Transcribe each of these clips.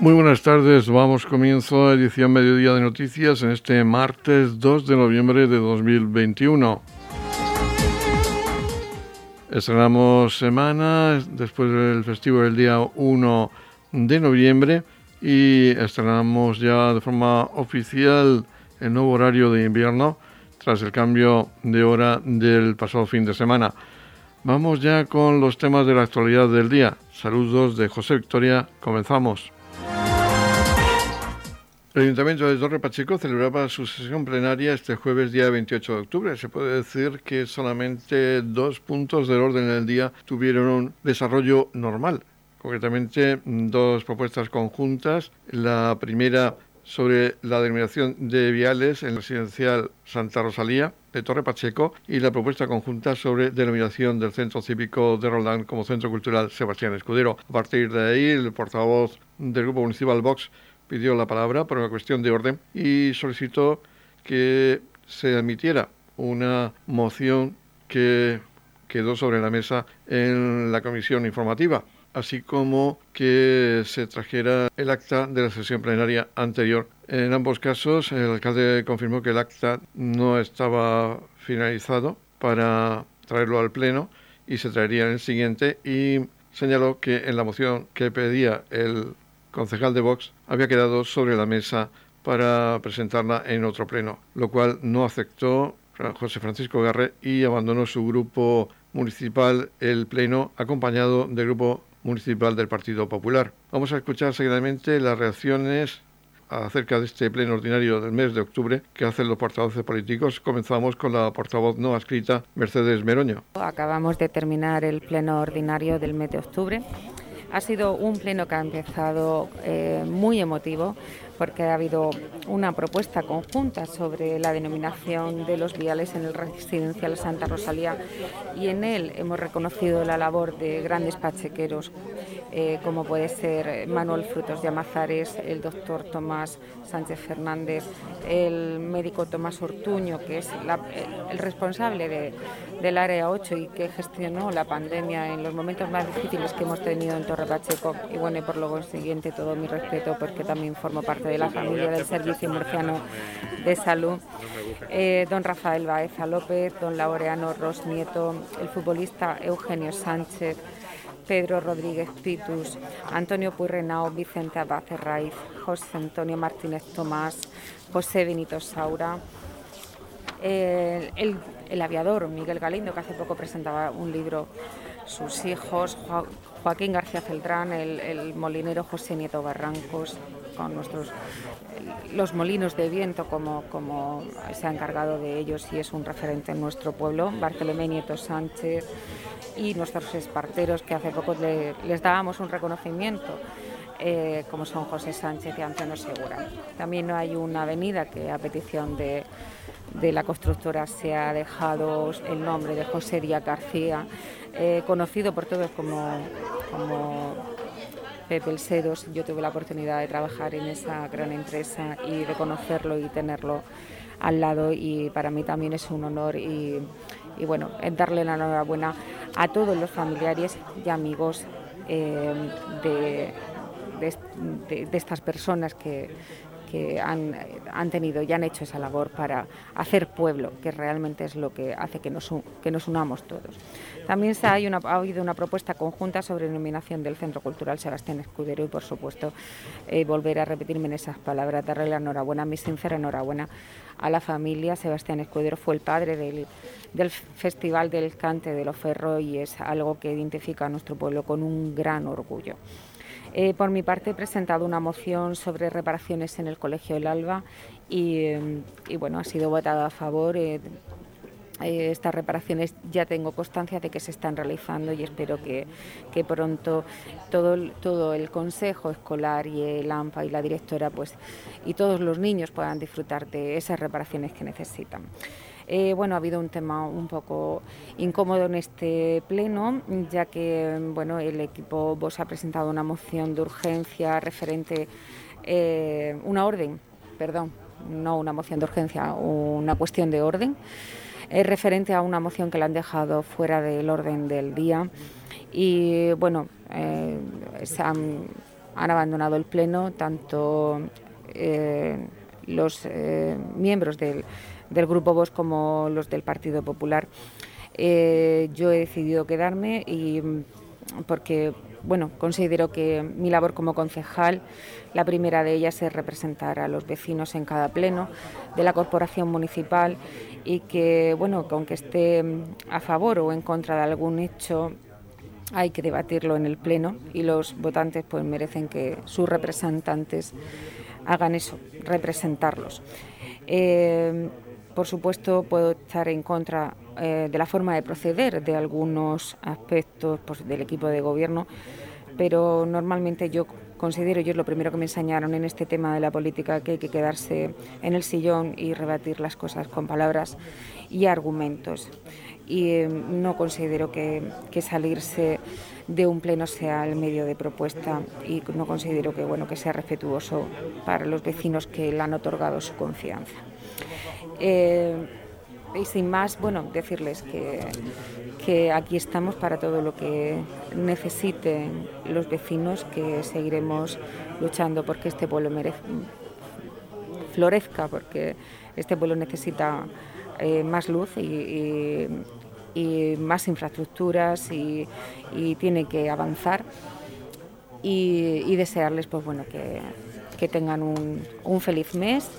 Muy buenas tardes, vamos comienzo edición Mediodía de Noticias en este martes 2 de noviembre de 2021. Estrenamos semana después del festivo del día 1 de noviembre y estrenamos ya de forma oficial el nuevo horario de invierno tras el cambio de hora del pasado fin de semana. Vamos ya con los temas de la actualidad del día. Saludos de José Victoria, comenzamos. El Ayuntamiento de Torre Pacheco celebraba su sesión plenaria este jueves día 28 de octubre. Se puede decir que solamente dos puntos del orden del día tuvieron un desarrollo normal. Concretamente, dos propuestas conjuntas. La primera sobre la denominación de viales en la residencial Santa Rosalía de Torre Pacheco y la propuesta conjunta sobre denominación del Centro Cívico de Roldán como Centro Cultural Sebastián Escudero. A partir de ahí, el portavoz del Grupo Municipal Vox pidió la palabra por una cuestión de orden y solicitó que se admitiera una moción que quedó sobre la mesa en la comisión informativa, así como que se trajera el acta de la sesión plenaria anterior. En ambos casos, el alcalde confirmó que el acta no estaba finalizado para traerlo al Pleno y se traería en el siguiente y señaló que en la moción que pedía el concejal de Vox, había quedado sobre la mesa para presentarla en otro pleno, lo cual no aceptó José Francisco Garre y abandonó su grupo municipal el pleno acompañado del grupo municipal del Partido Popular. Vamos a escuchar seguidamente las reacciones acerca de este pleno ordinario del mes de octubre que hacen los portavoces políticos. Comenzamos con la portavoz no escrita Mercedes Meroño. Acabamos de terminar el pleno ordinario del mes de octubre ha sido un pleno que ha empezado eh, muy emotivo porque ha habido una propuesta conjunta sobre la denominación de los viales en el residencial Santa Rosalía. Y en él hemos reconocido la labor de grandes pachequeros eh, como puede ser Manuel Frutos de Amazares, el doctor Tomás Sánchez Fernández, el médico Tomás Ortuño, que es el responsable del área 8 y que gestionó la pandemia en los momentos más difíciles que hemos tenido en Torre Pacheco. Y bueno, y por lo siguiente todo mi respeto porque también formo parte de la familia del Servicio Murciano de Salud. Eh, don Rafael Baeza López, don Laureano Ros Nieto, el futbolista Eugenio Sánchez, Pedro Rodríguez Pitus, Antonio Puyrenao, Vicente Abate Raiz, José Antonio Martínez Tomás, José Benito Saura, el, aviador Miguel Galindo, que hace poco presentaba un libro, sus hijos, Joaquín García Celdrán, el, molinero José Nieto Barrancos, con nuestros los molinos de viento como, como se ha encargado de ellos y es un referente en nuestro pueblo, Bartolomé Nieto Sánchez y nuestros esparteros que hace poco les dábamos un reconocimiento. Eh, como son José Sánchez y Antonio Segura. También hay una avenida que a petición de, de la constructora se ha dejado el nombre de José Díaz García, eh, conocido por todos como Pepe el Sedos. Yo tuve la oportunidad de trabajar en esa gran empresa y de conocerlo y tenerlo al lado y para mí también es un honor y, bueno, darle la enhorabuena a todos los familiares y amigos eh, de, de, estas personas que, que han, han, tenido y han hecho esa labor para hacer pueblo, que realmente es lo que hace que nos, que nos unamos todos. También ha, habido una propuesta conjunta sobre nominación del Centro Cultural Sebastián Escudero y, por supuesto, eh, volver a repetirme en esas palabras, darle la enhorabuena, mi sincera enhorabuena a la familia. Sebastián Escudero fue el padre del, del Festival del Cante de los Ferros y es algo que identifica a nuestro pueblo con un gran orgullo. Eh, por mi parte he presentado una moción sobre reparaciones en el Colegio del Alba y, bueno, ha sido votada a favor. Eh, eh, estas reparaciones ya tengo constancia de que se están realizando y espero que, pronto todo, todo el consejo escolar y el AMPA y la directora pues, y todos los niños puedan disfrutar de esas reparaciones que necesitan. Eh, bueno, ha habido un tema un poco incómodo en este pleno, ya que bueno, el equipo vos ha presentado una moción de urgencia referente, eh, una orden, perdón, no una moción de urgencia, una cuestión de orden, es referente a una moción que la han dejado fuera del orden del día. Y bueno, eh, han abandonado el Pleno, tanto eh, los eh, miembros del, Grupo Vox como los del Partido Popular. Eh, yo he decidido quedarme y porque bueno, considero que mi labor como concejal, la primera de ellas es representar a los vecinos en cada pleno de la corporación municipal y que, bueno, aunque esté a favor o en contra de algún hecho, hay que debatirlo en el pleno y los votantes pues merecen que sus representantes hagan eso, representarlos. Eh, por supuesto, puedo estar en contra eh, de la forma de proceder de algunos aspectos pues, del equipo de gobierno, pero normalmente yo considero, y es lo primero que me enseñaron en este tema de la política, que hay que quedarse en el sillón y rebatir las cosas con palabras y argumentos. Y eh, no considero que, que salirse de un pleno sea el medio de propuesta y no considero que bueno que sea respetuoso para los vecinos que le han otorgado su confianza. Eh, y sin más, bueno, decirles que, que aquí estamos para todo lo que necesiten los vecinos, que seguiremos luchando porque este pueblo florezca, porque este pueblo necesita eh, más luz y, más infraestructuras y, tiene que avanzar. Y, desearles pues bueno que, tengan un, un feliz mes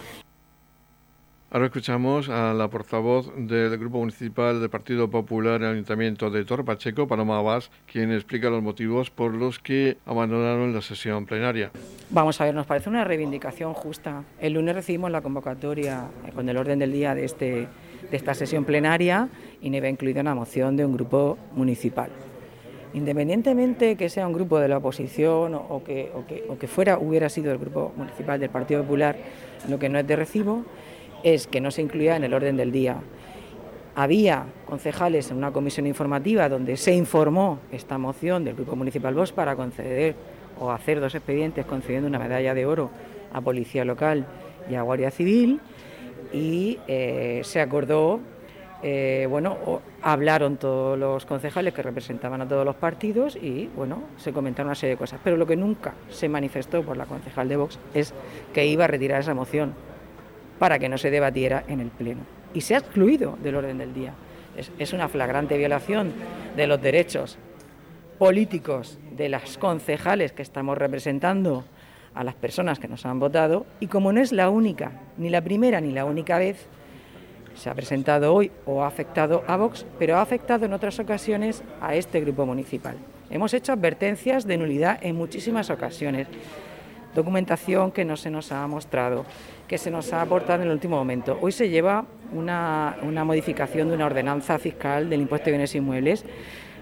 Ahora escuchamos a la portavoz del Grupo Municipal del Partido Popular en el Ayuntamiento de Torre Pacheco, Paloma Abas, quien explica los motivos por los que abandonaron la sesión plenaria. Vamos a ver, nos parece una reivindicación justa. El lunes recibimos la convocatoria eh, con el orden del día de, este, de esta sesión plenaria y no iba incluida una moción de un grupo municipal. Independientemente que sea un grupo de la oposición o que, o que, o que fuera, hubiera sido el grupo municipal del Partido Popular, lo que no es de recibo es que no se incluía en el orden del día. Había concejales en una comisión informativa donde se informó esta moción del Grupo Municipal Vox para conceder o hacer dos expedientes concediendo una medalla de oro a Policía Local y a Guardia Civil y eh, se acordó, eh, bueno, hablaron todos los concejales que representaban a todos los partidos y, bueno, se comentaron una serie de cosas. Pero lo que nunca se manifestó por la concejal de Vox es que iba a retirar esa moción para que no se debatiera en el Pleno. Y se ha excluido del orden del día. Es, una flagrante violación de los derechos políticos de las concejales que estamos representando a las personas que nos han votado y como no es la única, ni la primera ni la única vez, se ha presentado hoy o ha afectado a Vox, pero ha afectado en otras ocasiones a este grupo municipal. Hemos hecho advertencias de nulidad en muchísimas ocasiones, documentación que no se nos ha mostrado, que se nos ha aportado en el último momento. Hoy se lleva una, modificación de una ordenanza fiscal del impuesto de bienes inmuebles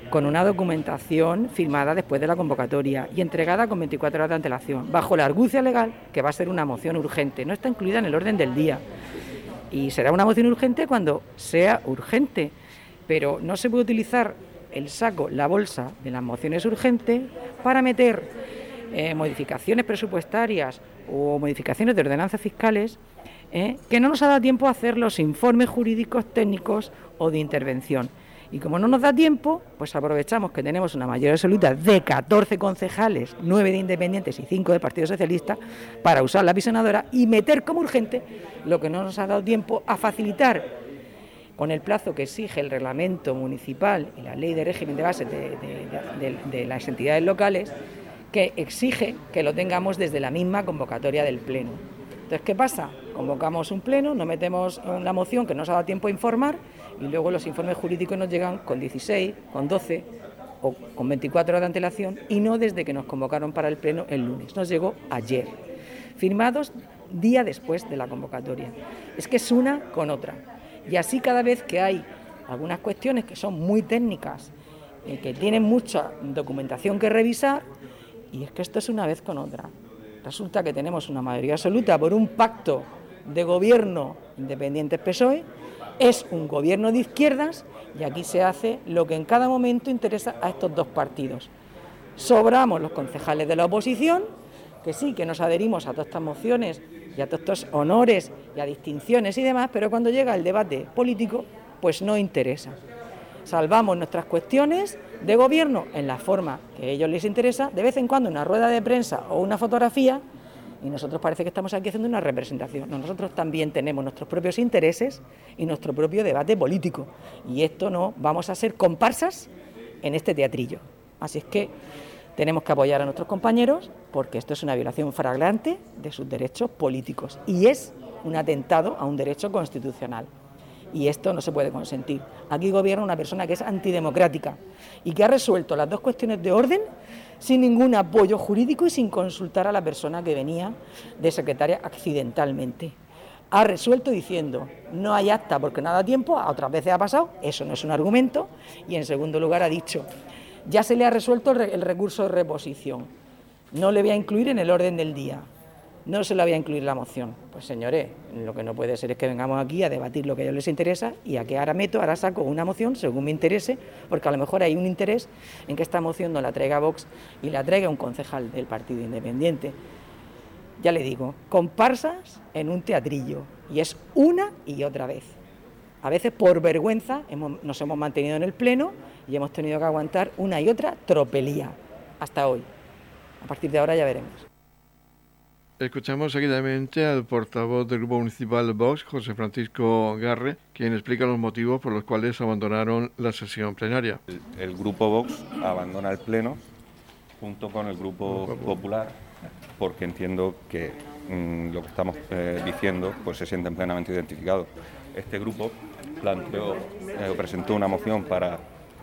con una documentación firmada después de la convocatoria y entregada con 24 horas de antelación, bajo la argucia legal que va a ser una moción urgente. No está incluida en el orden del día. Y será una moción urgente cuando sea urgente, pero no se puede utilizar el saco, la bolsa de las mociones urgentes para meter eh, modificaciones presupuestarias o modificaciones de ordenanzas fiscales eh, que no nos ha dado tiempo a hacer los informes jurídicos técnicos o de intervención. Y como no nos da tiempo, pues aprovechamos que tenemos una mayoría absoluta de 14 concejales, 9 de independientes y 5 del Partido Socialista, para usar la visionadora y meter como urgente lo que no nos ha dado tiempo a facilitar con el plazo que exige el reglamento municipal y la ley de régimen de base de las entidades locales, que exige que lo tengamos desde la misma convocatoria del Pleno. Entonces, ¿qué pasa? Convocamos un Pleno, no metemos una moción que nos ha dado tiempo a informar y luego los informes jurídicos nos llegan con 16, con 12 o con 24 horas de antelación y no desde que nos convocaron para el Pleno el lunes. Nos llegó ayer, firmados día después de la convocatoria. Es que es una con otra. Y así cada vez que hay algunas cuestiones que son muy técnicas, y que tienen mucha documentación que revisar, y es que esto es una vez con otra. Resulta que tenemos una mayoría absoluta por un pacto de gobierno independiente PSOE, es un gobierno de izquierdas y aquí se hace lo que en cada momento interesa a estos dos partidos. Sobramos los concejales de la oposición, que sí, que nos adherimos a todas estas mociones y a todos estos honores y a distinciones y demás, pero cuando llega el debate político, pues no interesa. salvamos nuestras cuestiones de gobierno en la forma que a ellos les interesa, de vez en cuando una rueda de prensa o una fotografía, y nosotros parece que estamos aquí haciendo una representación. Nosotros también tenemos nuestros propios intereses y nuestro propio debate político, y esto no vamos a ser comparsas en este teatrillo. Así es que tenemos que apoyar a nuestros compañeros porque esto es una violación flagrante de sus derechos políticos y es un atentado a un derecho constitucional. Y esto no se puede consentir. Aquí gobierna una persona que es antidemocrática y que ha resuelto las dos cuestiones de orden sin ningún apoyo jurídico y sin consultar a la persona que venía de secretaria accidentalmente. Ha resuelto diciendo, no hay acta porque no da tiempo, a otras veces ha pasado, eso no es un argumento, y en segundo lugar ha dicho, ya se le ha resuelto el recurso de reposición, no le voy a incluir en el orden del día no se la voy a incluir la moción. Pues señores, lo que no puede ser es que vengamos aquí a debatir lo que a ellos les interesa y a que ahora meto, ahora saco una moción según me interese, porque a lo mejor hay un interés en que esta moción no la traiga Vox y la traiga un concejal del Partido Independiente. Ya le digo, comparsas en un teatrillo y es una y otra vez. A veces por vergüenza nos hemos mantenido en el Pleno y hemos tenido que aguantar una y otra tropelía hasta hoy. A partir de ahora ya veremos. Escuchamos seguidamente al portavoz del Grupo Municipal Vox, José Francisco Garre, quien explica los motivos por los cuales abandonaron la sesión plenaria. El, Grupo Vox abandona el Pleno junto con el Grupo Popular porque entiendo que mm, lo que estamos eh, diciendo pues se sienten plenamente identificados. Este grupo planteó eh, presentó una moción para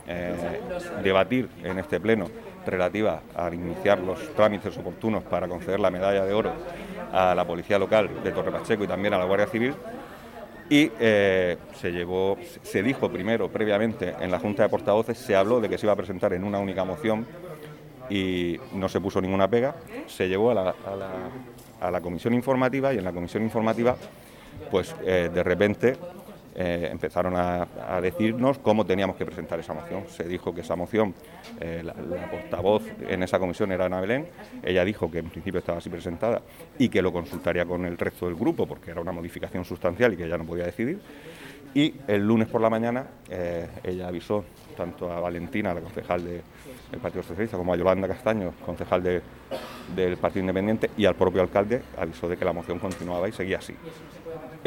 eh, debatir en este Pleno relativa a iniciar los trámites oportunos para conceder la medalla de oro a la Policía Local de Torre Pacheco y también a la Guardia Civil. Y eh, se llevó, se dijo primero, previamente, en la Junta de Portavoces, se habló de que se iba a presentar en una única moción y no se puso ninguna pega. Se llevó a la, a la, comisión informativa y en la comisión informativa, pues eh, de repente eh, empezaron a, decirnos cómo teníamos que presentar esa moción. Se dijo que esa moción, eh, la, portavoz en esa comisión era Ana Belén, ella dijo que en principio estaba así presentada y que lo consultaría con el resto del grupo porque era una modificación sustancial y que ella no podía decidir. Y el lunes por la mañana eh, ella avisó tanto a Valentina, la concejal del Partido Socialista, como a Yolanda Castaño, concejal del Partido Independiente, y al propio alcalde avisó de que la moción continuaba y seguía así.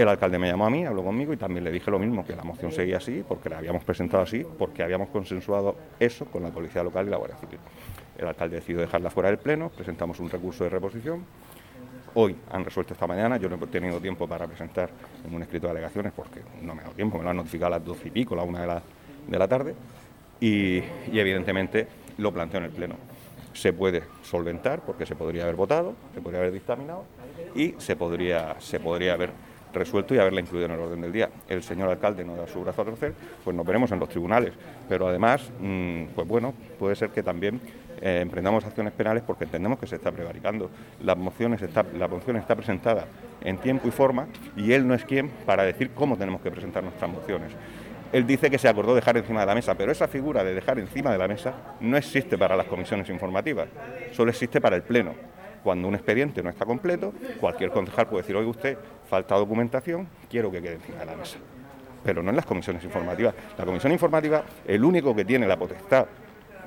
El alcalde me llamó a mí, habló conmigo y también le dije lo mismo, que la moción seguía así, porque la habíamos presentado así, porque habíamos consensuado eso con la Policía Local y la Guardia Civil. El alcalde decidió dejarla fuera del Pleno, presentamos un recurso de reposición. Hoy han resuelto esta mañana, yo no he tenido tiempo para presentar en un escrito de alegaciones porque no me ha dado tiempo, me lo han notificado a las doce y pico, a la una de la, de la tarde, y, evidentemente lo planteo en el Pleno. Se puede solventar porque se podría haber votado, se podría haber dictaminado y se podría, se podría haber resuelto y haberla incluido en el orden del día. El señor alcalde no da su brazo a torcer, pues nos veremos en los tribunales. Pero además, mm, pues bueno, puede ser que también eh, emprendamos acciones penales porque entendemos que se está prevaricando. La moción, está, la moción está presentada en tiempo y forma y él no es quien para decir cómo tenemos que presentar nuestras mociones. Él dice que se acordó dejar encima de la mesa, pero esa figura de dejar encima de la mesa no existe para las comisiones informativas, solo existe para el Pleno. Cuando un expediente no está completo, cualquier concejal puede decir, oye usted, falta documentación, quiero que quede encima de la mesa. Pero no en las comisiones informativas. La comisión informativa, el único que tiene la potestad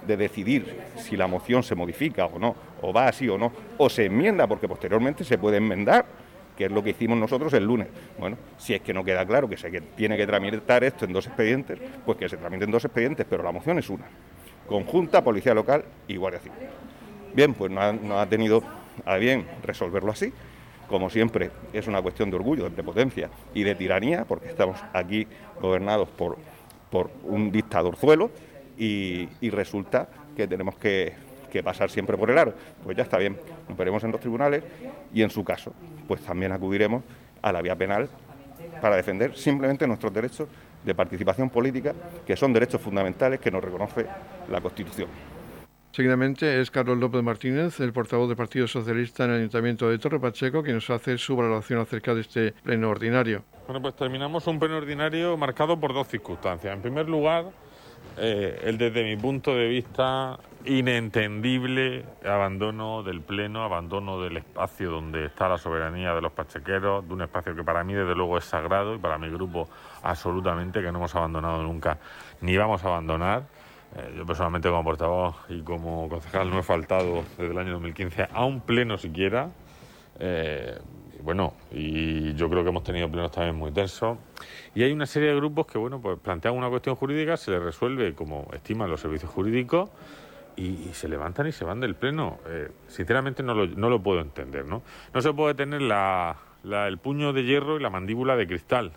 de decidir si la moción se modifica o no, o va así o no, o se enmienda, porque posteriormente se puede enmendar, que es lo que hicimos nosotros el lunes. Bueno, si es que no queda claro que se tiene que tramitar esto en dos expedientes, pues que se tramiten dos expedientes, pero la moción es una. Conjunta, Policía Local y Guardia Civil. Bien, pues no ha tenido a bien resolverlo así. Como siempre, es una cuestión de orgullo, de prepotencia y de tiranía, porque estamos aquí gobernados por, por un dictadorzuelo y, y resulta que tenemos que, que, pasar siempre por el aro. Pues ya está bien, nos veremos en los tribunales y en su caso, pues también acudiremos a la vía penal para defender simplemente nuestros derechos de participación política, que son derechos fundamentales que nos reconoce la Constitución. Seguidamente es Carlos López Martínez, el portavoz del Partido Socialista en el Ayuntamiento de Torre Pacheco, quien nos hace su valoración acerca de este pleno ordinario. Bueno, pues terminamos un pleno ordinario marcado por dos circunstancias. En primer lugar, eh, el desde mi punto de vista inentendible abandono del pleno, abandono del espacio donde está la soberanía de los pachequeros, de un espacio que para mí desde luego es sagrado y para mi grupo absolutamente que no hemos abandonado nunca ni vamos a abandonar. Eh, yo personalmente como portavoz y como concejal no he faltado desde el año 2015 a un pleno siquiera. Eh, bueno, y yo creo que hemos tenido plenos también muy tensos. Y hay una serie de grupos que, bueno, pues plantean una cuestión jurídica, se les resuelve como estiman los servicios jurídicos y, se levantan y se van del pleno. Eh, sinceramente no lo, no lo, puedo entender, ¿no? No se puede tener la, el puño de hierro y la mandíbula de cristal,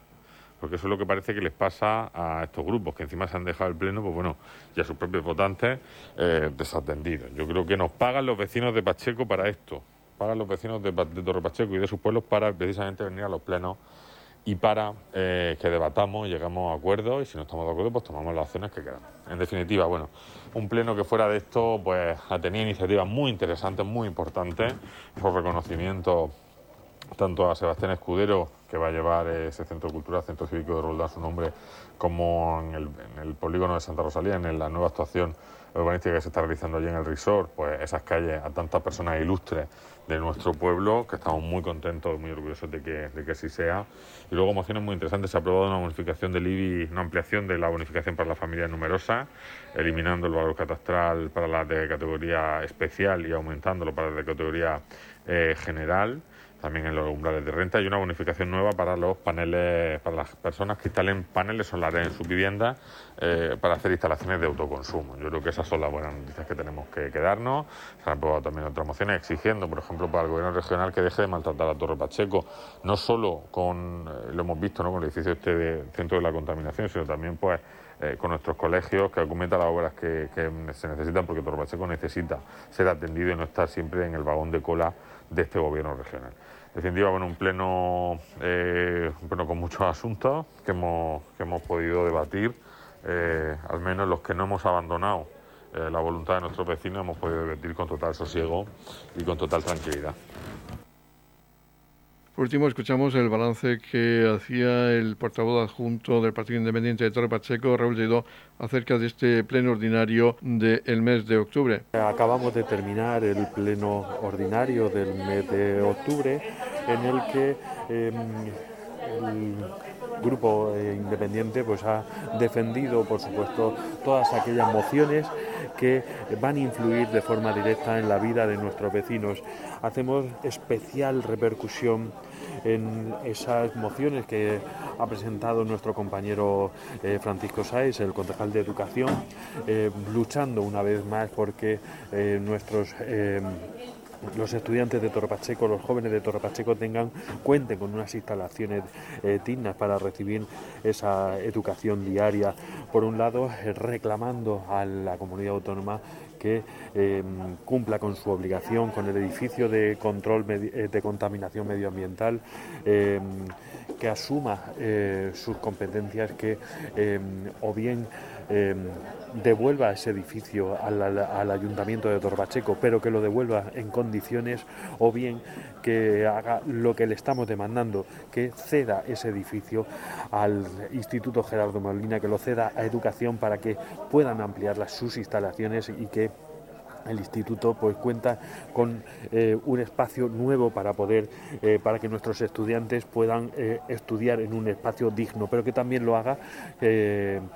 porque eso es lo que parece que les pasa a estos grupos, que encima se han dejado el pleno, pues bueno, y a sus propios votantes eh, desatendidos. Yo creo que nos pagan los vecinos de Pacheco para esto, pagan los vecinos de, de Torre Pacheco y de sus pueblos para precisamente venir a los plenos y para eh, que debatamos llegamos a acuerdos y si no estamos de acuerdo pues tomamos las acciones que queramos. En definitiva, bueno, un pleno que fuera de esto pues ha tenido iniciativas muy interesantes, muy importantes, por reconocimiento tanto a Sebastián Escudero, que va a llevar ese centro cultural, centro cívico de Roldán su nombre, como en el, polígono de Santa Rosalía, en la nueva actuación urbanística que se está realizando allí en el resort, pues esas calles a tantas personas ilustres de nuestro pueblo, que estamos muy contentos, muy orgullosos de que, de que así sea. Y luego mociones muy interesantes, se ha aprobado una bonificación del IBI, una ampliación de la bonificación para las familias numerosas, eliminando el valor catastral para las de categoría especial y aumentándolo para las de categoría eh, general también en los umbrales de renta y una bonificación nueva para los paneles, para las personas que instalen paneles solares en su vivienda eh, para hacer instalaciones de autoconsumo. Yo creo que esas son las buenas noticias que tenemos que quedarnos. Se han aprobado también otras mociones exigiendo, por ejemplo, para el gobierno regional que deje de maltratar a Torre Pacheco, no solo con, eh, lo hemos visto, ¿no? con el edificio este de centro de la contaminación, sino también pues eh, con nuestros colegios, que aumenta las obras que se necesitan, porque Torre Pacheco necesita ser atendido y no estar siempre en el vagón de cola de este gobierno regional. Definitiva, bueno, un pleno, eh, bueno, con muchos asuntos que hemos, que hemos podido debatir, eh, al menos los que no hemos abandonado eh, la voluntad de nuestros vecinos, hemos podido debatir con total sosiego y con total tranquilidad. Por último, escuchamos el balance que hacía el portavoz adjunto del Partido Independiente de Torre Pacheco, Raúl Lledó, acerca de este pleno ordinario del mes de octubre. Acabamos de terminar el pleno ordinario del mes de octubre, en el que em, grupo eh, independiente pues, ha defendido, por supuesto, todas aquellas mociones que van a influir de forma directa en la vida de nuestros vecinos. Hacemos especial repercusión en esas mociones que ha presentado nuestro compañero eh, Francisco Sáez, el concejal de Educación, eh, luchando una vez más porque nuestros los estudiantes de Torrepacheco, los jóvenes de Torrepacheco tengan, cuenten con unas instalaciones dignas para recibir esa educación diaria. Por un lado, reclamando a la comunidad autónoma que em, cumpla con su obligación con el edificio de control eh, de contaminación medioambiental, que asuma eh, sus competencias, que o bien devuelva ese edificio al, ayuntamiento de Torbacheco, pero que lo devuelva en condiciones, o bien que haga lo que le estamos demandando, que ceda ese edificio al Instituto Gerardo Molina, que lo ceda a Educación para que puedan ampliar las, sus instalaciones y que el instituto pues cuenta con eh, un espacio nuevo para poder eh, para que nuestros estudiantes puedan eh, estudiar en un espacio digno pero que también lo haga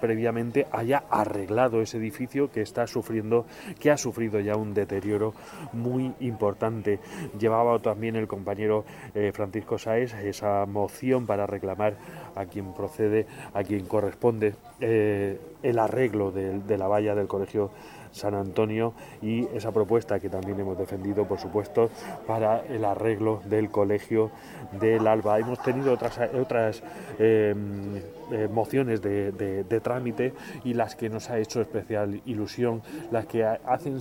previamente haya arreglado ese edificio que está sufriendo que ha sufrido ya un deterioro muy importante. Llevaba también el compañero Francisco Saez esa moción para reclamar a quien procede a quien corresponde el arreglo de la valla del colegio San Antonio y esa propuesta que también hemos defendido, por supuesto, para el arreglo del colegio del Alba. Hemos tenido otras, otras eh, eh, mociones de, trámite y las que nos ha hecho especial ilusión, las que hacen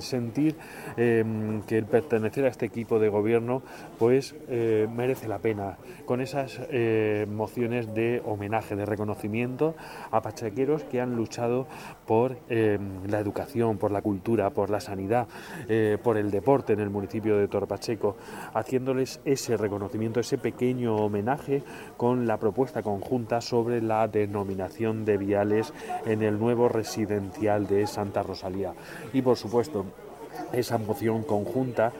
sentir eh, que el pertenecer a este equipo de gobierno pues merece la pena. Con esas mociones de homenaje, de reconocimiento a pachequeros que han luchado por la educación por la cultura, por la sanidad, eh, por el deporte en el municipio de Torpacheco, haciéndoles ese reconocimiento, ese pequeño homenaje con la propuesta conjunta sobre la denominación de viales en el nuevo residencial de Santa Rosalía. Y por supuesto, esa moción conjunta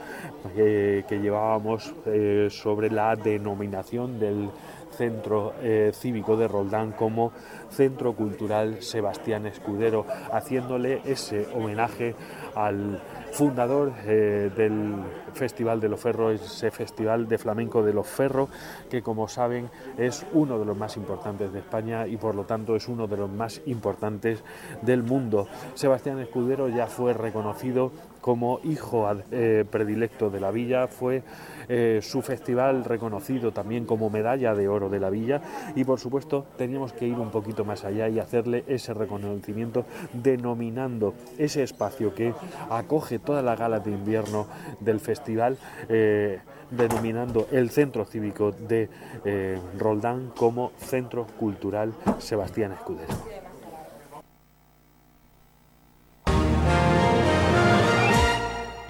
que llevábamos eh, sobre la denominación del centro eh, cívico de Roldán como Centro Cultural Sebastián Escudero, haciéndole ese homenaje al fundador eh, del Festival de los Ferros, ese Festival de Flamenco de los Ferros, que como saben es uno de los más importantes de España y por lo tanto es uno de los más importantes del mundo. Sebastián Escudero ya fue reconocido como hijo eh, predilecto de la villa, fue eh, su festival reconocido también como medalla de oro de la villa y por supuesto teníamos que ir un poquito más allá y hacerle ese reconocimiento denominando ese espacio que acoge toda la gala de invierno del festival. Eh, denominando el centro cívico de Roldán como Centro Cultural Sebastián Escudero.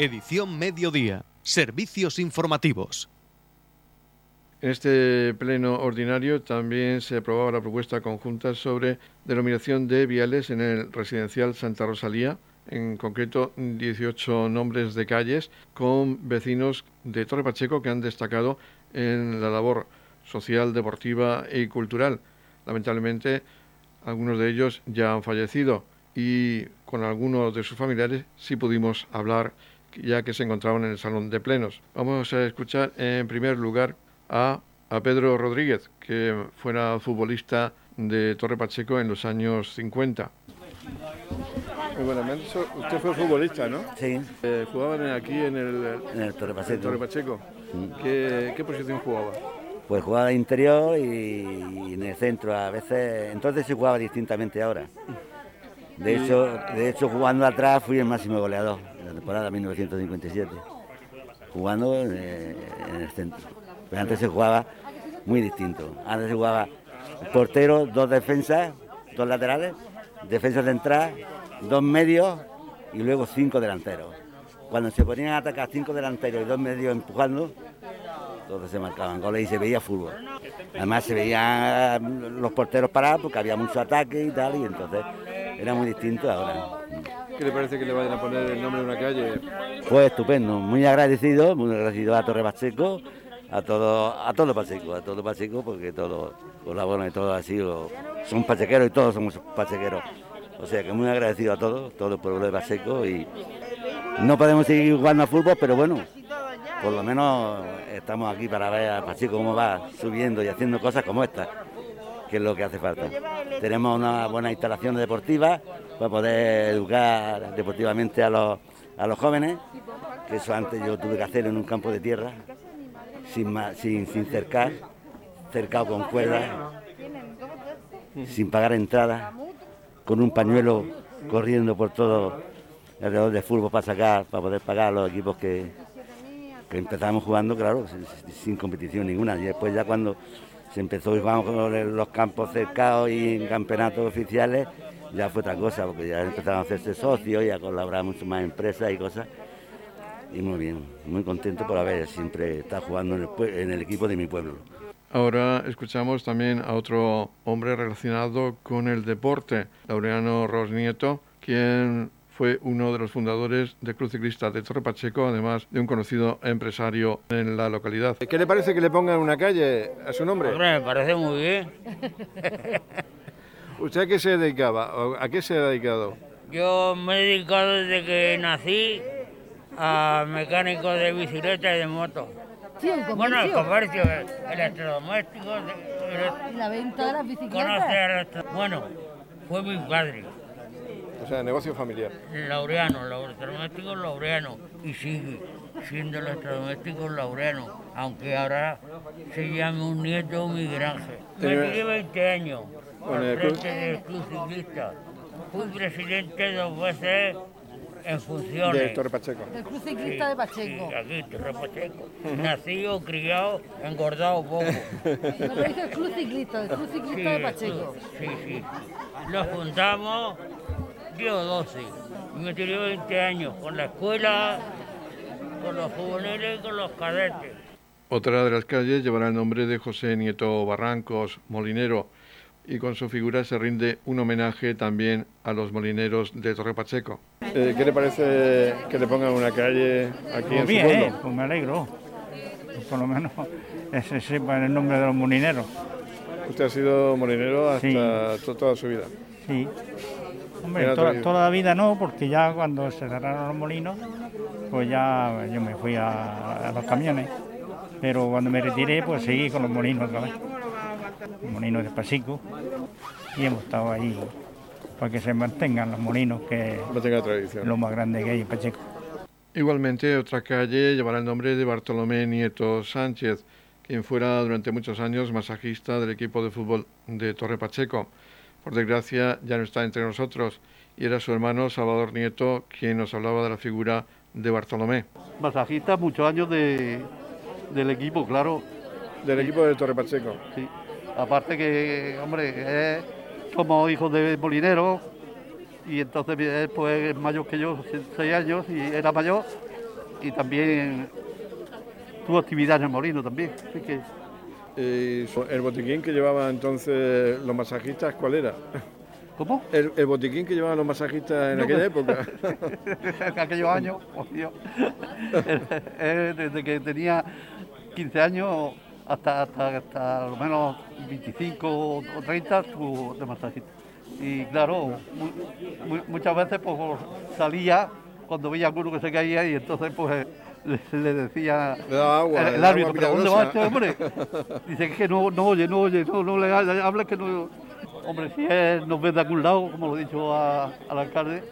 Edición Mediodía. Servicios informativos. En este pleno ordinario también se aprobaba la propuesta conjunta sobre denominación de viales en el residencial Santa Rosalía, en concreto 18 nombres de calles con vecinos de Torre Pacheco que han destacado en la labor social, deportiva y cultural. Lamentablemente, algunos de ellos ya han fallecido y con algunos de sus familiares sí pudimos hablar ya que se encontraban en el salón de plenos. Vamos a escuchar en primer lugar a, a Pedro Rodríguez, que fuera futbolista de Torre Pacheco en los años 50. Muy buenas, usted fue futbolista, ¿no? Sí. Eh, ¿Jugaban aquí en el, en el Torre Pacheco. Torre Pacheco. ¿Qué, ¿Qué, posición jugaba? Pues jugaba de interior y, en el centro a veces. Entonces se jugaba distintamente ahora. De hecho, de hecho, jugando atrás fui el máximo goleador la temporada 1957, jugando eh, en el centro. Pero antes se jugaba muy distinto. Antes se jugaba portero, dos defensas, dos laterales, defensas de entrada, dos medios y luego cinco delanteros. Cuando se ponían a atacar cinco delanteros y dos medios empujando, entonces se marcaban goles y se veía fútbol. Además se veían los porteros parados porque había mucho ataque y tal, y entonces era muy distinto ahora. ¿Qué le parece que le vayan a poner el nombre de una calle? Pues estupendo, muy agradecido, muy agradecido a Torre Pacheco, a todo, a todo Pacheco, a todo Pacheco, porque todos colaboran y todos así, son pachequeros y todos somos pachequeros. O sea que muy agradecido a todos, todo el pueblo de Pacheco y no podemos seguir jugando a fútbol, pero bueno, por lo menos estamos aquí para ver a Pacheco cómo va subiendo y haciendo cosas como esta, que es lo que hace falta. Tenemos una buena instalación deportiva para poder educar deportivamente a los, a los jóvenes, que eso antes yo tuve que hacer en un campo de tierra, sin, sin, sin cercar, cercado con cuerdas, sin pagar entrada, con un pañuelo corriendo por todo alrededor de fútbol para sacar, para poder pagar a los equipos que, que empezamos jugando, claro, sin, competición ninguna. Y después ya cuando se empezó, íbamos con los campos cercados y en campeonatos oficiales, ya fue otra cosa, porque ya empezaron a hacerse socios y a colaborar mucho más empresas y cosas. Y muy bien, muy contento por haber siempre estado jugando en el, en el equipo de mi pueblo. Ahora escuchamos también a otro hombre relacionado con el deporte, Laureano Rosnieto, quien fue uno de los fundadores de Cruz Ciclista de Torre Pacheco, además de un conocido empresario en la localidad. ¿Qué le parece que le pongan una calle a su nombre? me parece muy bien. ¿Usted a qué se dedicaba? ¿A qué se ha dedicado? Yo me he dedicado desde que nací a mecánico de bicicleta y de moto. bueno, el comercio, electrodomésticos. ¿Y la venta de las bicicletas? Bueno, fue mi padre. O sea, negocio familiar. Laureano, electrodomésticos Laureano. Y sigue siendo electrodomésticos Laureano, aunque ahora se llame un nieto Miguel Ángel. Me 20 años al frente del Club Ciclista. Fui presidente dos veces en funciones. De Torre Pacheco. Del Club Ciclista de Pacheco. Sí, aquí, Torre Pacheco. Nacido, criado, engordado poco. Pero dice el Club Ciclista, el Club Ciclista de Pacheco. Sí, sí. Lo juntamos, dio 12. me tiré 20 años con la escuela, con los juveniles y con los cadetes. Otra de las calles llevará el nombre de José Nieto Barrancos, molinero, y con su figura se rinde un homenaje también a los molineros de Torre Pacheco. Eh, ¿Qué le parece que le pongan una calle aquí Pues en bien, su pueblo? pues me alegro. Por lo menos ese sepa el nombre de los molineros. Usted ha sido molinero hasta to- toda su vida. Sí. Hombre, toda, la vida no, porque ya cuando se cerraron los molinos, pues ya yo me fui a, a los camiones. Pero cuando me retiré, pues seguí con los molinos otra vez. Los molinos de Pasico. Y hemos estado ahí para que se mantengan los molinos, que Mantenga la tradición. es lo más grande que hay en Pacheco. Igualmente, otra calle llevará el nombre de Bartolomé Nieto Sánchez, quien fuera durante muchos años masajista del equipo de fútbol de Torre Pacheco. Por desgracia, ya no está entre nosotros y era su hermano Salvador Nieto quien nos hablaba de la figura de Bartolomé. Masajista, muchos años de, del equipo, claro. Del equipo de Torre Pacheco. Sí. Aparte que, hombre, es- somos hijos de molineros y entonces él pues, es mayor que yo, seis años, y era mayor y también tuvo actividad en el molino también. Así que Y el botiquín que llevaban entonces los masajistas, ¿cuál era? ¿Cómo? El, el botiquín que llevaban los masajistas en No, aquella época. en aquellos años, oh, Dios. Eh, desde que tenía 15 años hasta, hasta, hasta lo menos 25 o 30 estuvo de masajista. Y claro, mu- mu- muchas veces pues salía cuando veía alguno que se caía y entonces pues le, le decía Le daba agua, el, el árbitro, agua ¿pero dónde va este milagrosa". hombre? Dice que no, no oye, no oye, no, no le ha- habla que no... Hombre, si él nos ve de algún lado, como lo he dicho a- al alcalde,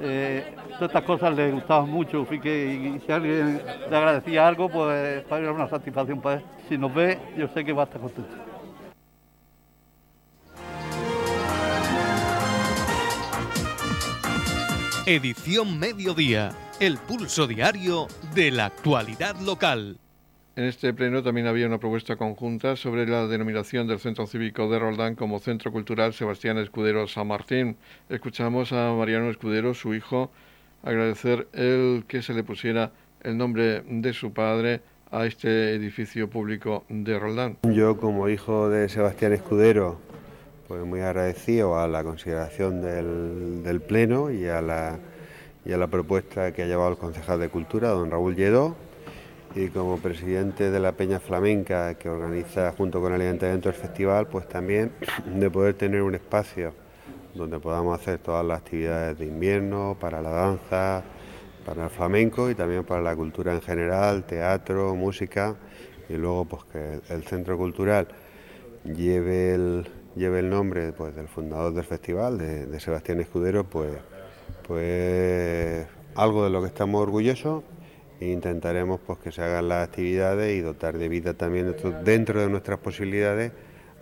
eh, todas estas cosas le gustaban mucho, así que y si alguien le agradecía algo, pues para él era una satisfacción para él. Si nos ve, yo sé que va a estar contento. Edición Mediodía, el pulso diario de la actualidad local. En este pleno también había una propuesta conjunta sobre la denominación del Centro Cívico de Roldán como Centro Cultural Sebastián Escudero San Martín. Escuchamos a Mariano Escudero, su hijo, agradecer el que se le pusiera el nombre de su padre a este edificio público de Roldán. Yo como hijo de Sebastián Escudero, pues muy agradecido a la consideración del, del Pleno y a, la, y a la propuesta que ha llevado el concejal de Cultura, don Raúl Lledó, y como presidente de la Peña Flamenca que organiza junto con el Ayuntamiento el festival, pues también de poder tener un espacio donde podamos hacer todas las actividades de invierno, para la danza, para el flamenco y también para la cultura en general, teatro, música, y luego pues que el centro cultural lleve el, lleve el nombre pues, del fundador del festival, de, de Sebastián Escudero, pues, pues algo de lo que estamos orgullosos e intentaremos pues, que se hagan las actividades y dotar de vida también dentro de nuestras posibilidades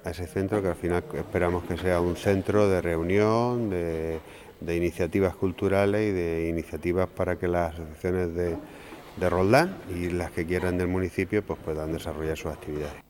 a ese centro que al final esperamos que sea un centro de reunión, de, de iniciativas culturales y de iniciativas para que las asociaciones de, de Roldán y las que quieran del municipio pues puedan desarrollar sus actividades.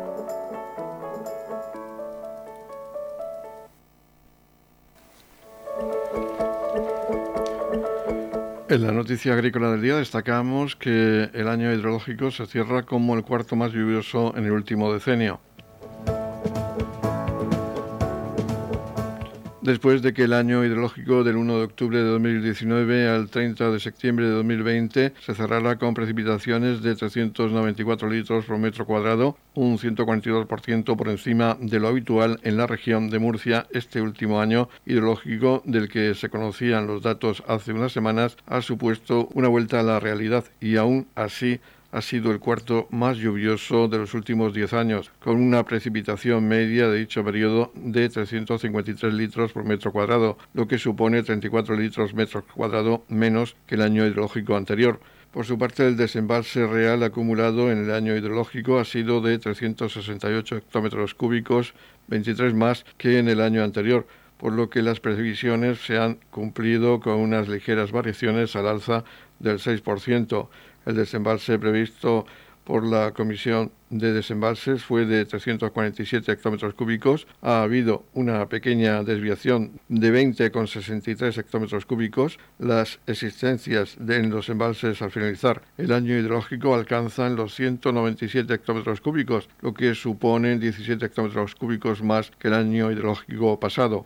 En la noticia agrícola del día destacamos que el año hidrológico se cierra como el cuarto más lluvioso en el último decenio. Después de que el año hidrológico del 1 de octubre de 2019 al 30 de septiembre de 2020 se cerrara con precipitaciones de 394 litros por metro cuadrado, un 142% por encima de lo habitual en la región de Murcia, este último año hidrológico del que se conocían los datos hace unas semanas ha supuesto una vuelta a la realidad y aún así ha sido el cuarto más lluvioso de los últimos 10 años, con una precipitación media de dicho periodo de 353 litros por metro cuadrado, lo que supone 34 litros metro cuadrado menos que el año hidrológico anterior. Por su parte, el desembalse real acumulado en el año hidrológico ha sido de 368 hectómetros cúbicos, 23 más que en el año anterior, por lo que las previsiones se han cumplido con unas ligeras variaciones al alza del 6%. El desembalse previsto por la Comisión de Desembalses fue de 347 hectómetros cúbicos. Ha habido una pequeña desviación de 20,63 hectómetros cúbicos. Las existencias de, en los embalses al finalizar el año hidrológico alcanzan los 197 hectómetros cúbicos, lo que supone 17 hectómetros cúbicos más que el año hidrológico pasado.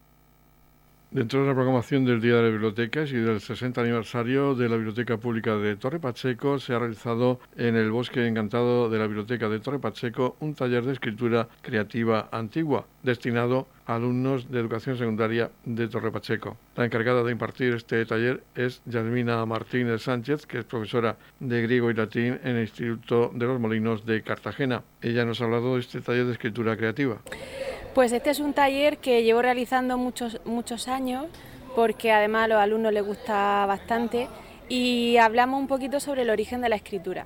Dentro de la programación del Día de las Bibliotecas y del 60 aniversario de la Biblioteca Pública de Torre Pacheco, se ha realizado en el Bosque Encantado de la Biblioteca de Torre Pacheco un taller de escritura creativa antigua destinado a alumnos de educación secundaria de Torre Pacheco. La encargada de impartir este taller es Yasmina Martínez Sánchez, que es profesora de griego y latín en el Instituto de los Molinos de Cartagena. Ella nos ha hablado de este taller de escritura creativa. Pues este es un taller que llevo realizando muchos, muchos años porque además a los alumnos les gusta bastante y hablamos un poquito sobre el origen de la escritura,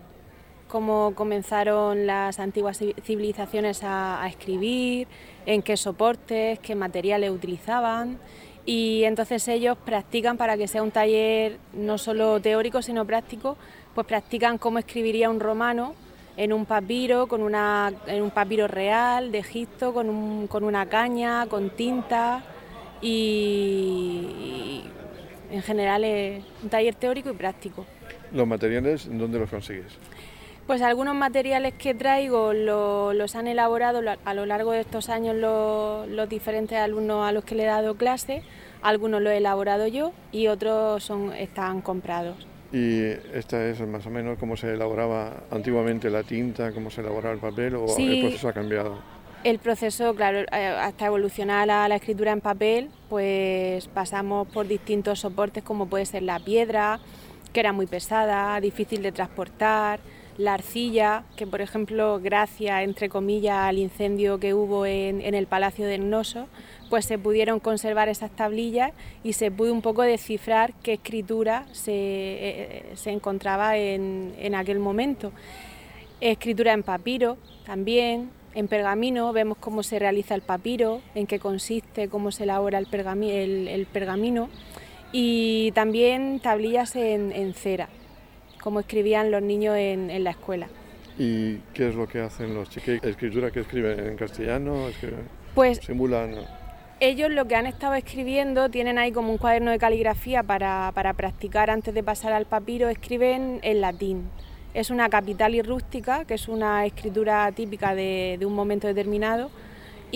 cómo comenzaron las antiguas civilizaciones a, a escribir, en qué soportes, qué materiales utilizaban y entonces ellos practican para que sea un taller no solo teórico sino práctico, pues practican cómo escribiría un romano en un papiro, con una, en un papiro real de Egipto, con, un, con una caña, con tinta y, en general es un taller teórico y práctico. ¿Los materiales dónde los consigues? Pues algunos materiales que traigo los han elaborado a lo largo de estos años los, los, diferentes alumnos a los que le he dado clase, algunos los he elaborado yo y otros son, están comprados. Y esta es más o menos cómo se elaboraba antiguamente la tinta, cómo se elaboraba el papel o el proceso ha cambiado. El proceso, claro, eh, hasta evolucionar a la escritura en papel, pues pasamos por distintos soportes como puede ser la piedra, que era muy pesada, difícil de transportar, la arcilla, que por ejemplo, gracias, entre comillas, al incendio que hubo en, el Palacio de Noso, pues se pudieron conservar esas tablillas y se pudo un poco descifrar qué escritura se, eh, se encontraba en, aquel momento. Escritura en papiro también, en pergamino, vemos cómo se realiza el papiro, en qué consiste, cómo se elabora el, pergamino y también tablillas en, cera, como escribían los niños en, en la escuela. ¿Y qué es lo que hacen los chicos? ¿Escritura que escriben en castellano? Pues simulan ellos lo que han estado escribiendo, tienen ahí como un cuaderno de caligrafía para, para practicar antes de pasar al papiro, escriben en latín. Es una capital y rústica, que es una escritura típica de, de un momento determinado.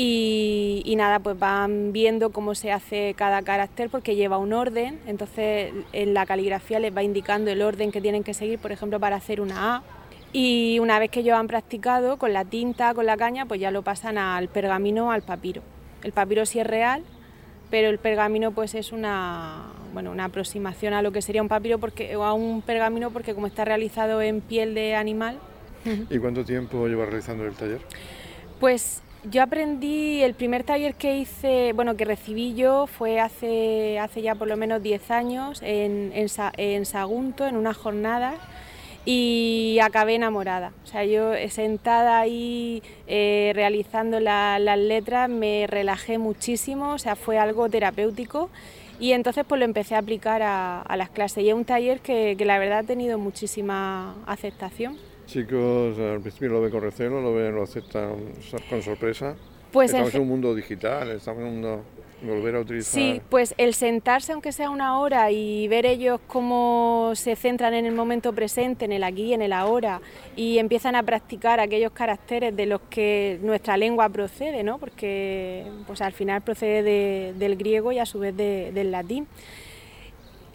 Y, y, nada, pues van viendo cómo se hace cada carácter porque lleva un orden, entonces en la caligrafía les va indicando el orden que tienen que seguir, por ejemplo, para hacer una A. Y una vez que ellos han practicado con la tinta, con la caña, pues ya lo pasan al pergamino, al papiro. El papiro sí es real, pero el pergamino pues es una, bueno, una aproximación a lo que sería un papiro porque, o a un pergamino porque como está realizado en piel de animal. ¿Y cuánto tiempo lleva realizando el taller? Pues yo aprendí, el primer taller que hice, bueno, que recibí yo fue hace, hace ya por lo menos 10 años en, en, Sagunto, en una jornada y acabé enamorada. O sea, yo sentada ahí eh, realizando las letras me relajé muchísimo, o sea, fue algo terapéutico y entonces pues lo empecé a aplicar a, las clases y es un taller que, la verdad ha tenido muchísima aceptación. Chicos, al principio lo ven con recelo, lo ven, lo aceptan con sorpresa. Pues estamos en un mundo digital, estamos en un mundo volver a utilizar. Sí, pues el sentarse aunque sea una hora y ver ellos cómo se centran en el momento presente, en el aquí, en el ahora, y empiezan a practicar aquellos caracteres de los que nuestra lengua procede, ¿no? Porque pues al final procede del griego y a su vez del latín.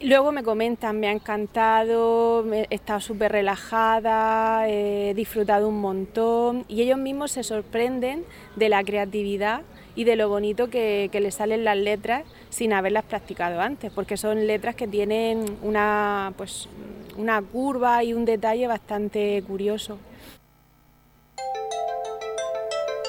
Luego me comentan, me ha encantado, he estado súper relajada, he disfrutado un montón y ellos mismos se sorprenden de la creatividad y de lo bonito que, les salen las letras sin haberlas practicado antes, porque son letras que tienen una, pues, una curva y un detalle bastante curioso.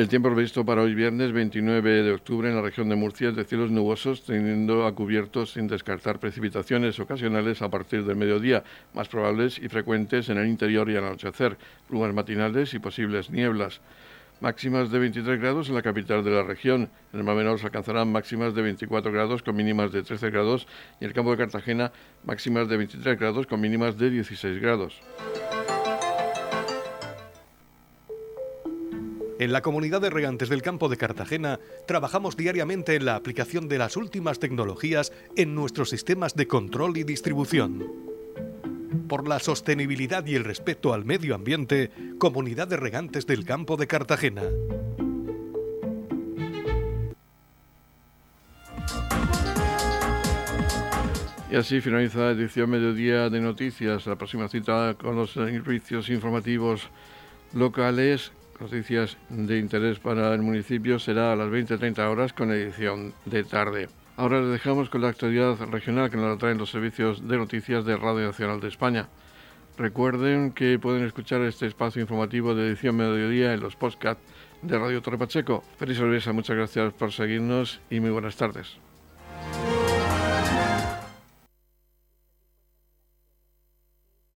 El tiempo previsto para hoy viernes 29 de octubre en la región de Murcia es de cielos nubosos, teniendo a cubiertos sin descartar precipitaciones ocasionales a partir del mediodía, más probables y frecuentes en el interior y al anochecer, plumas matinales y posibles nieblas. Máximas de 23 grados en la capital de la región. En el Mar Menor se alcanzarán máximas de 24 grados con mínimas de 13 grados y en el campo de Cartagena máximas de 23 grados con mínimas de 16 grados. En la comunidad de regantes del campo de Cartagena trabajamos diariamente en la aplicación de las últimas tecnologías en nuestros sistemas de control y distribución por la sostenibilidad y el respeto al medio ambiente, Comunidad de Regantes del Campo de Cartagena. Y así finaliza la edición Mediodía de Noticias. La próxima cita con los servicios informativos locales, noticias de interés para el municipio, será a las 20.30 horas con edición de tarde. Ahora les dejamos con la actualidad regional que nos la traen los servicios de noticias de Radio Nacional de España. Recuerden que pueden escuchar este espacio informativo de edición mediodía en los podcasts de Radio Torre Pacheco. Feliz sorpresa, muchas gracias por seguirnos y muy buenas tardes.